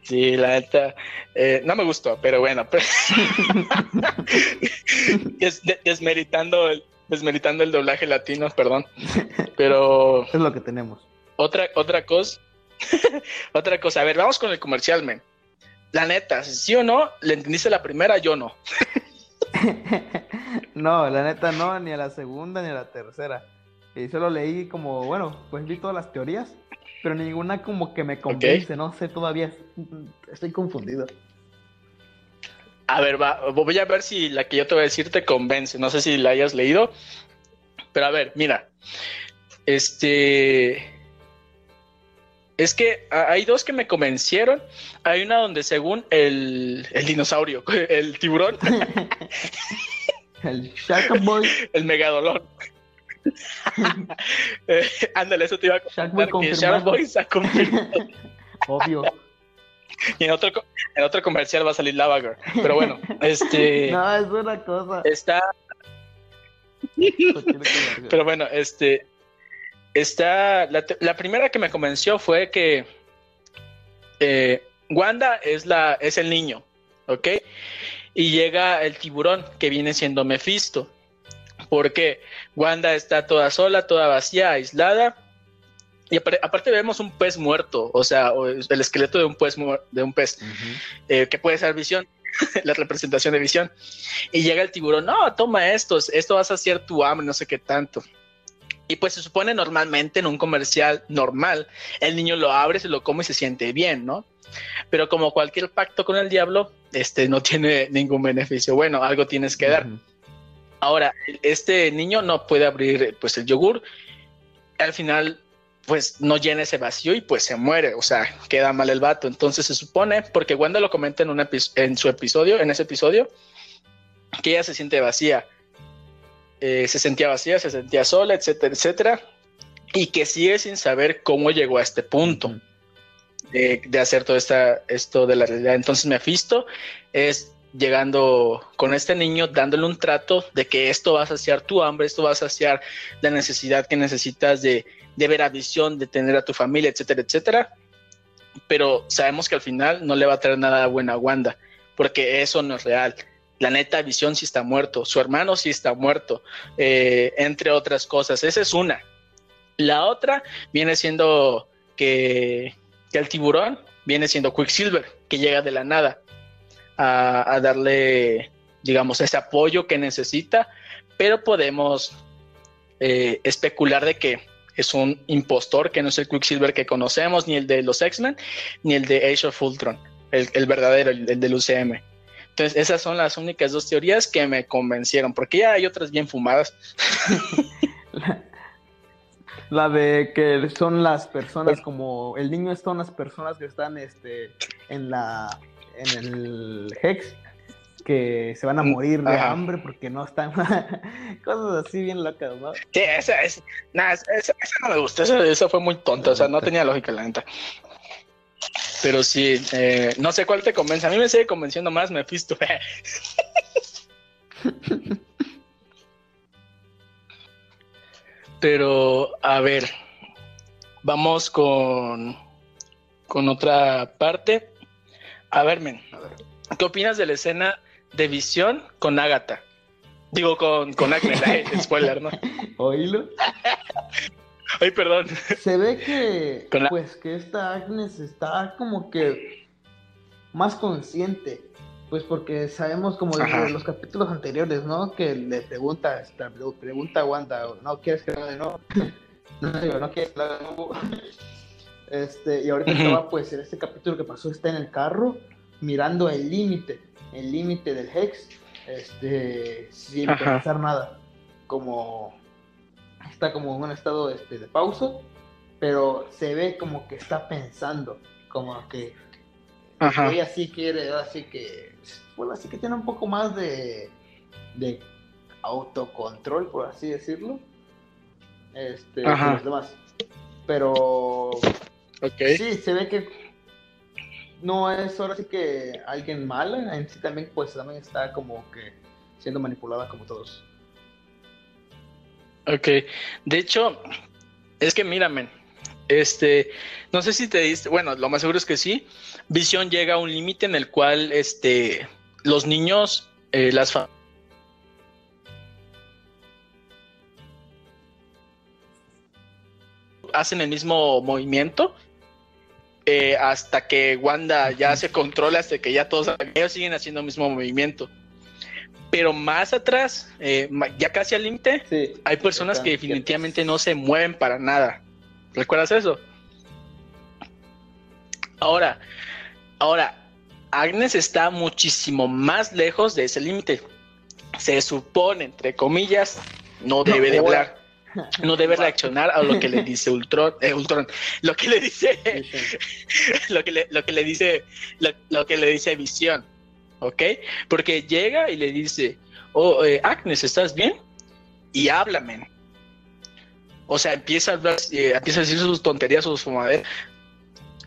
S2: Sí, la neta, eh, no me gustó, pero bueno, pero- Des- de- desmeritando, el, desmeritando el doblaje latino, perdón, pero
S3: Es lo que tenemos.
S2: otra, otra cosa, otra cosa, a ver, vamos con el comercial, men. La neta, sí o no, le entendiste la primera, yo no.
S3: No, la neta no, ni a la segunda ni a la tercera. Y solo leí como, bueno, pues vi todas las teorías, pero ninguna como que me convence, no sé todavía. Estoy confundido.
S2: A ver, va, voy a ver si la que yo te voy a decir te convence. No sé si la hayas leído. Pero a ver, mira. Este. Es que hay dos que me convencieron. Hay una donde según el, el dinosaurio, el tiburón,
S3: El Shark Boy,
S2: el megadolón. Eh, ándale, eso te iba a contar que. Shark Boy se ha
S3: obvio.
S2: Y en otro, en otro comercial va a salir Lava Girl. Pero bueno, este.
S3: No, es una cosa.
S2: Está Pero bueno, este. Está. La, la primera que me convenció fue que. eh, Wanda es, la, es el niño, ¿ok? Y llega el tiburón, que viene siendo Mephisto. Porque Wanda está toda sola, toda vacía, aislada. Y apar- aparte vemos un pez muerto, o sea, el esqueleto de un pez, de un pez eh, que puede ser visión, la representación de visión. Y llega el tiburón, no, toma estos, esto vas a hacer tu hambre, no sé qué tanto. Y pues se supone normalmente en un comercial normal, el niño lo abre, se lo come y se siente bien, ¿no? Pero como cualquier pacto con el diablo, este no tiene ningún beneficio. Bueno, algo tienes que dar. Ahora, este niño no puede abrir pues el yogur al final pues no llena ese vacío y pues se muere, o sea, queda mal el vato. Entonces se supone, porque Wanda lo comenta en, un en su episodio, en ese episodio, que ella se siente vacía. Eh, se sentía vacía, se sentía sola, etcétera, etcétera, y que sigue sin saber cómo llegó a este punto de, de hacer todo esta, esto de la realidad. Entonces Mephisto es llegando con este niño, dándole un trato de que esto va a saciar tu hambre, esto va a saciar la necesidad que necesitas de, de ver a visión, de tener a tu familia, etcétera, etcétera. Pero sabemos que al final no le va a traer nada bueno a Wanda, porque eso no es real. La neta, Visión sí está muerto, su hermano sí está muerto, eh, entre otras cosas. Esa es una. La otra viene siendo que, el tiburón viene siendo Quicksilver, que llega de la nada a, darle, digamos, ese apoyo que necesita, pero podemos eh, especular de que es un impostor, que no es el Quicksilver que conocemos, ni el de los X-Men, ni el de Age of Ultron, el, verdadero, el, del UCM. Entonces, esas son las únicas dos teorías que me convencieron, porque ya hay otras bien fumadas.
S3: La de que son las personas como el niño son las personas que están este en la en el Hex que se van a mm, morir de hambre porque no están cosas así bien locas, ¿no?
S2: Sí, esa, esa, esa, no me gustó, esa, fue muy tonta, o sea, no tenía lógica la neta. Pero sí, eh, no sé cuál te convence. A mí me sigue convenciendo más Mephisto. Pero, a ver, vamos con, con otra parte. A ver, men, ¿qué opinas de la escena de visión con Agatha? Digo, con, con Agnes, spoiler, ¿no?
S3: Oílo.
S2: Ay, perdón.
S3: Se ve que, pues, que esta Agnes está como que más consciente, pues porque sabemos como de los capítulos anteriores, ¿no? Que le pregunta, le pregunta a Wanda, ¿no quieres que de nuevo? no, digo, no quieres que de nuevo. Este, y ahorita estaba, pues, en este capítulo que pasó, está en el carro, mirando el límite, el límite del Hex, este, sin pensar nada, como está como en un estado este, de pausa, pero se ve como que está pensando, como que ella sí quiere, así que, bueno, así que tiene un poco más de, de autocontrol, por así decirlo, este, que los demás. Pero sí, se ve que no es ahora sí que alguien mala, en sí también, pues también está como que siendo manipulada como todos.
S2: Ok, de hecho, es que mírame, este, no sé si te diste, bueno, lo más seguro es que sí, Visión llega a un límite en el cual, este, los niños, eh, las hacen el mismo movimiento eh, hasta que Wanda ya se controla, hasta que ya todos ellos siguen haciendo el mismo movimiento pero más atrás, eh, ya casi al límite, hay personas que definitivamente no se mueven para nada. ¿Recuerdas eso? Ahora, ahora, Agnes está muchísimo más lejos de ese límite. Se supone, entre comillas, no debe de hablar. No debe reaccionar a lo que le dice Ultron, eh, Ultron lo que le dice, lo que le, lo que le dice, lo que le dice Visión ¿ok? Porque llega y le dice, oh, eh, Agnes, ¿estás bien? Y háblame. O sea, empieza a hablar, eh, empieza a decir sus tonterías, sus fumaderas.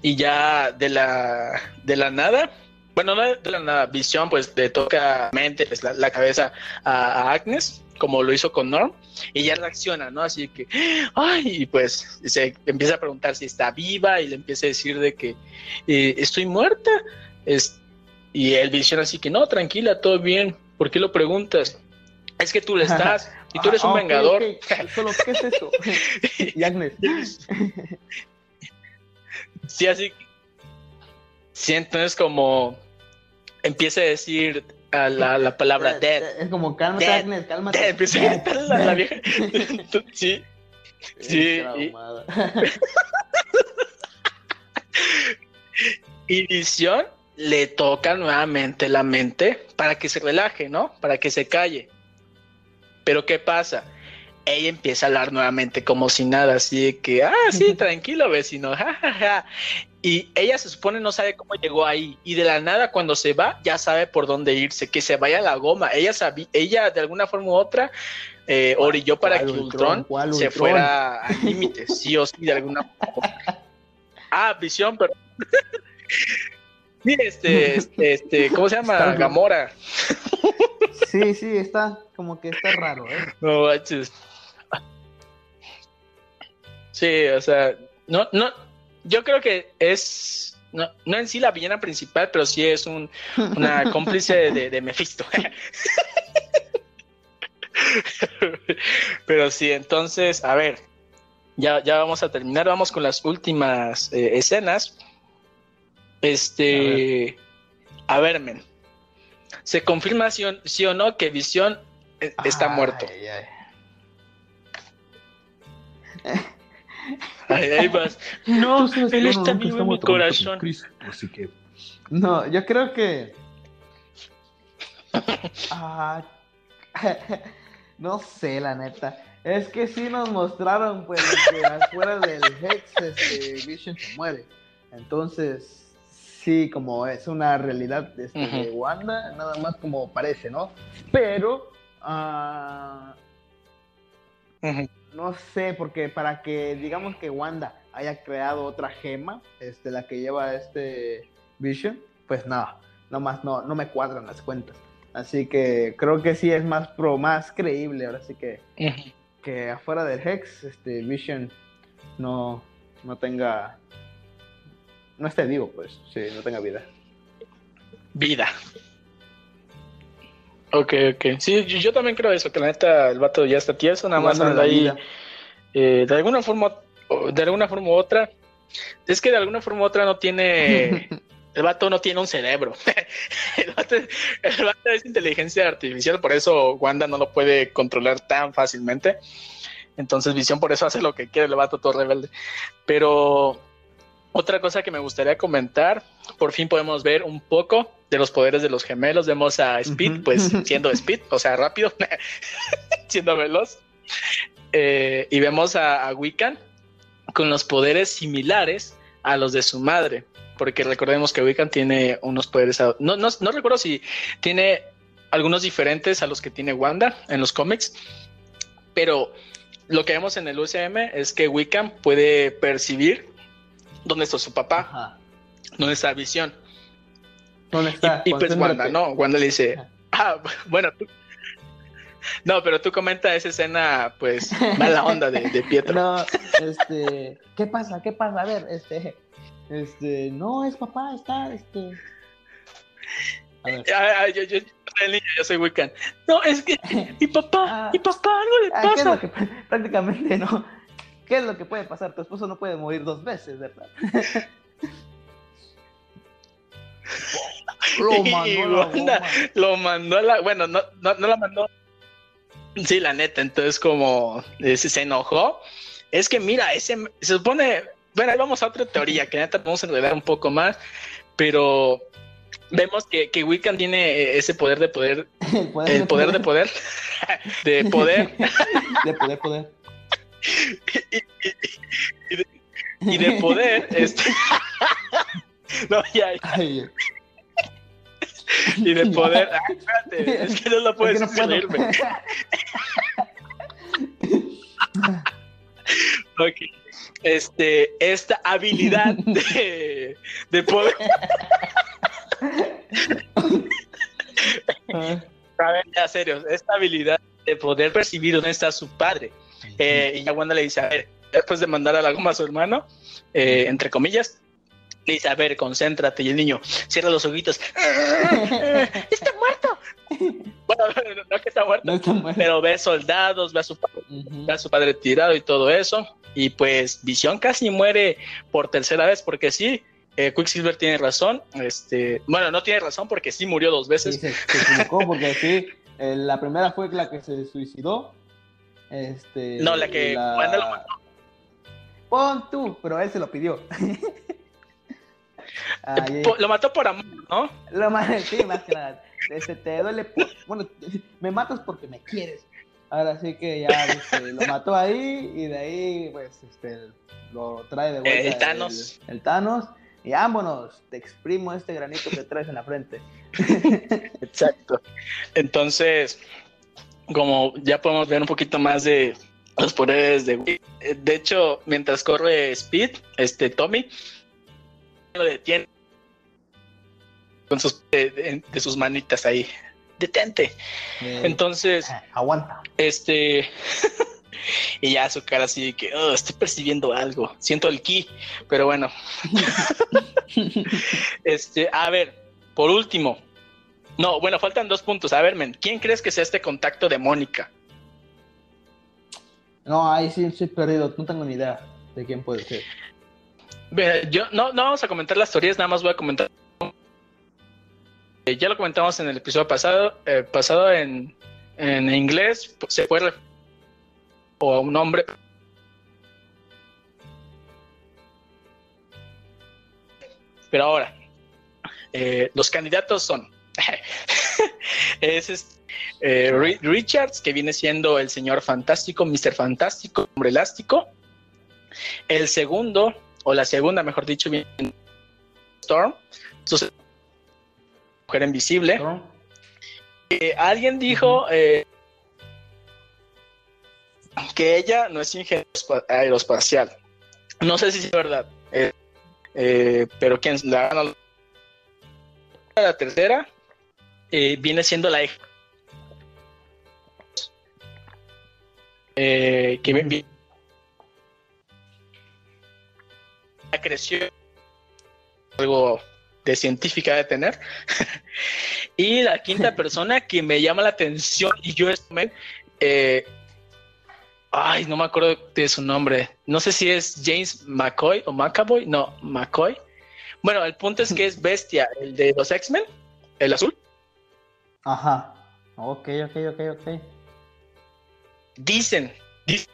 S2: Y ya de la, de la nada, bueno, no de la nada, visión, pues le toca mente, pues, la, cabeza a, Agnes, como lo hizo con Norm, y ya reacciona, ¿no? Así que, ay, y pues se empieza a preguntar si está viva y le empieza a decir de que eh, estoy muerta. Es, y el visión así que, no, tranquila, todo bien. ¿Por qué lo preguntas? Es que tú le estás y tú eres un ah, vengador.
S3: Solo, ¿qué es eso? y Agnes.
S2: sí, así. Sí, entonces como empieza a decir a la, la palabra dead.
S3: Eh, es como, cálmate, Agnes, cálmate. Dead,
S2: empieza a gritar la, la vieja. sí. Sí. Y... y visión le toca nuevamente la mente para que se relaje, ¿no? Para que se calle. Pero ¿qué pasa? ella empieza a hablar nuevamente como si nada, así de que, ah, sí, tranquilo, vecino, jajaja. Y ella se supone no sabe cómo llegó ahí. Y de la nada, cuando se va, ya sabe por dónde irse, que se vaya a la goma. Ella sabía, ella de alguna forma u otra eh, orilló para
S3: ¿Cuál
S2: que
S3: Ultron?
S2: Ultron
S3: ¿Cuál
S2: se
S3: Ultron?
S2: fuera al límite, sí o sí, de alguna forma. Ah, visión, pero. Sí, este, este, este, ¿cómo se llama? Gamora.
S3: Sí, sí, está como que está raro, ¿eh?
S2: No manches. Sí, o sea, no, no, yo creo que es, no, no en sí la villana principal, pero sí es un, una cómplice de, de Mephisto. pero sí, entonces, a ver, ya, ya vamos a terminar, vamos con las últimas eh, escenas. Este, a ver, men, ¿se confirma sí o, sí o no que Visión eh, está
S3: Ay,
S2: muerto?
S3: ay.
S2: Ahí, ahí vas. No, él está vivo en mi corazón.
S3: Así que. No, yo creo que. Ah, no sé, la neta. Es que sí nos mostraron, pues, que afuera del Hex, este, Vision se muere. Entonces, sí, como es una realidad este, de. Wanda, nada más como parece, ¿no? Pero, ah, no sé, porque para que digamos que Wanda haya creado otra gema, este, la que lleva este Vision, pues no, no más no, no me cuadran las cuentas. Así que creo que sí es más pro, más creíble, ahora sí que, que afuera del Hex, este Vision no, no tenga, no esté vivo, pues, sí, no tenga vida.
S2: Vida. Ok, ok. Sí, yo, yo también creo eso, que la neta el vato ya está tieso, nada más anda ahí eh, de alguna forma, o- de alguna forma u otra. Es que de alguna forma u otra no tiene, el vato no tiene un cerebro. el, vato, el vato es inteligencia artificial, por eso Wanda no lo puede controlar tan fácilmente. Entonces Visión por eso hace lo que quiere el vato todo rebelde. Pero otra cosa que me gustaría comentar, por fin podemos ver un poco de los poderes de los gemelos. Vemos a Speed, pues siendo Speed, o sea, rápido, siendo veloz. Eh, y vemos a, a Wiccan con los poderes similares a los de su madre. Porque recordemos que Wiccan tiene unos poderes. No, no, no recuerdo si tiene algunos diferentes a los que tiene Wanda en los cómics. Pero lo que vemos en el UCM es que Wiccan puede percibir dónde está su papá,
S3: Ajá.
S2: dónde está Visión.
S3: ¿Dónde está?
S2: Y, y pues. Wanda, ¿no? Wanda le dice, ah, bueno, tú... No, pero tú comenta esa escena, pues, mala onda de, de Pietro.
S3: No, este, ¿qué pasa? ¿Qué pasa? A ver, este, este, no es papá, está, este. A ver.
S2: Ah, ah, yo, yo, yo soy el niño, yo soy Wiccan. No, es que mi papá,
S3: Ah.
S2: mi papá, algo le
S3: Ah, ¿Qué es
S2: pasa.
S3: prácticamente no? ¿Qué es lo que puede pasar? Tu esposo no puede morir dos veces, ¿verdad? Lo mandó a la.
S2: Lo mandó a la. Bueno, no, no, no la mandó. Sí, la neta, entonces, como eh, se enojó. Es que mira, ese se supone. Bueno, ahí vamos a otra teoría que neta a enredar un poco más. Pero vemos que, que Wiccan tiene eh, ese poder de poder.
S3: El poder,
S2: El poder de poder. De poder.
S3: De poder, poder.
S2: y de poder. Este. No, ya, ya.
S3: Ay,
S2: Y de poder. Ah, espérate, es que no lo
S3: es
S2: puedes
S3: que no
S2: reírme. Ok. Este, esta habilidad de, de poder. A ver, ya serio, esta habilidad de poder percibir dónde está su padre. Eh, y ya Wanda le dice, a ver, después de mandar a la goma a su hermano, eh, entre comillas, le dice, a ver, concéntrate. Y el niño cierra los ojitos. ¡Está muerto! Bueno, no, no que está muerto,
S3: No está muerto.
S2: pero ve soldados, ve a su padre ve a su padre tirado y todo eso. Y pues Visión casi muere por tercera vez, porque sí, eh, Quicksilver tiene razón. Este, bueno, no tiene razón porque sí murió dos
S3: Sí,
S2: veces.
S3: se, se equivocó porque sí, eh, la primera fue la que se suicidó. Este,
S2: No, la que Wanda lo
S3: Pon tú, pero él se lo pidió.
S2: Lo mató por amor, ¿no?
S3: lo más, sí, más que nada. Este, te duele por, bueno, me matas porque me quieres. Ahora sí que ya este, lo mató ahí y de ahí pues este lo trae de vuelta
S2: El Thanos.
S3: El, el Thanos y vámonos, te exprimo este granito que traes en la frente.
S2: Exacto. Entonces, como ya podemos ver un poquito más de los poderes de Will. eh, De hecho, mientras corre Speed, este Tommy lo detiene con sus de, sus manitas ahí. Detente.
S3: Eh,
S2: Entonces,
S3: ah, aguanta.
S2: este y ya su cara así de que "Oh, estoy percibiendo algo, siento el ki, pero bueno. este, a ver, por último. No, bueno, faltan dos puntos. A ver, men, ¿quién crees que sea este contacto de Mónica?
S3: No, ahí sí estoy perdido, no tengo ni idea de quién puede ser.
S2: Yo no, no vamos a comentar las teorías, nada más voy a comentar. Eh, ya lo comentamos en el episodio pasado, eh, pasado en, en inglés, se puede o a un hombre. Pero ahora, eh, los candidatos son es este, eh, Ri- Richards, que viene siendo el señor fantástico, Mr. Fantástico, hombre elástico. El segundo, o la segunda, mejor dicho, viene Storm, su mujer invisible. Eh, alguien dijo eh, que ella no es ingeniero espa- aeroespacial. No sé si es verdad, eh, pero quien la gana la tercera eh, viene siendo la hija. Eh, que bien- creció algo de científica de tener. y la quinta persona que me llama la atención y yo estoy, eh, ay, no me acuerdo de su nombre. No sé si es James McCoy o McAvoy, no, McCoy. Bueno, el punto es que es Bestia, el de los X-Men, el azul.
S3: Ajá. Ok, ok, ok, ok.
S2: Dicen, dicen.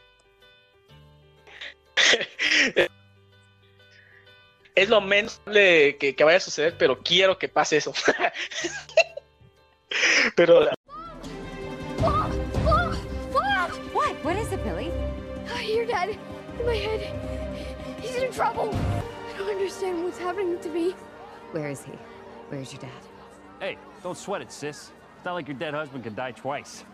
S2: es lo menos que, que vaya a suceder, pero quiero que pase eso. pero?
S4: What is it, Billy?
S1: I hear Dad in my head. He's in trouble. I don't understand what's happening to me.
S4: Where is he? Where's your dad?
S5: Hey, don't sweat it, sis. It's not like your dead husband can die twice.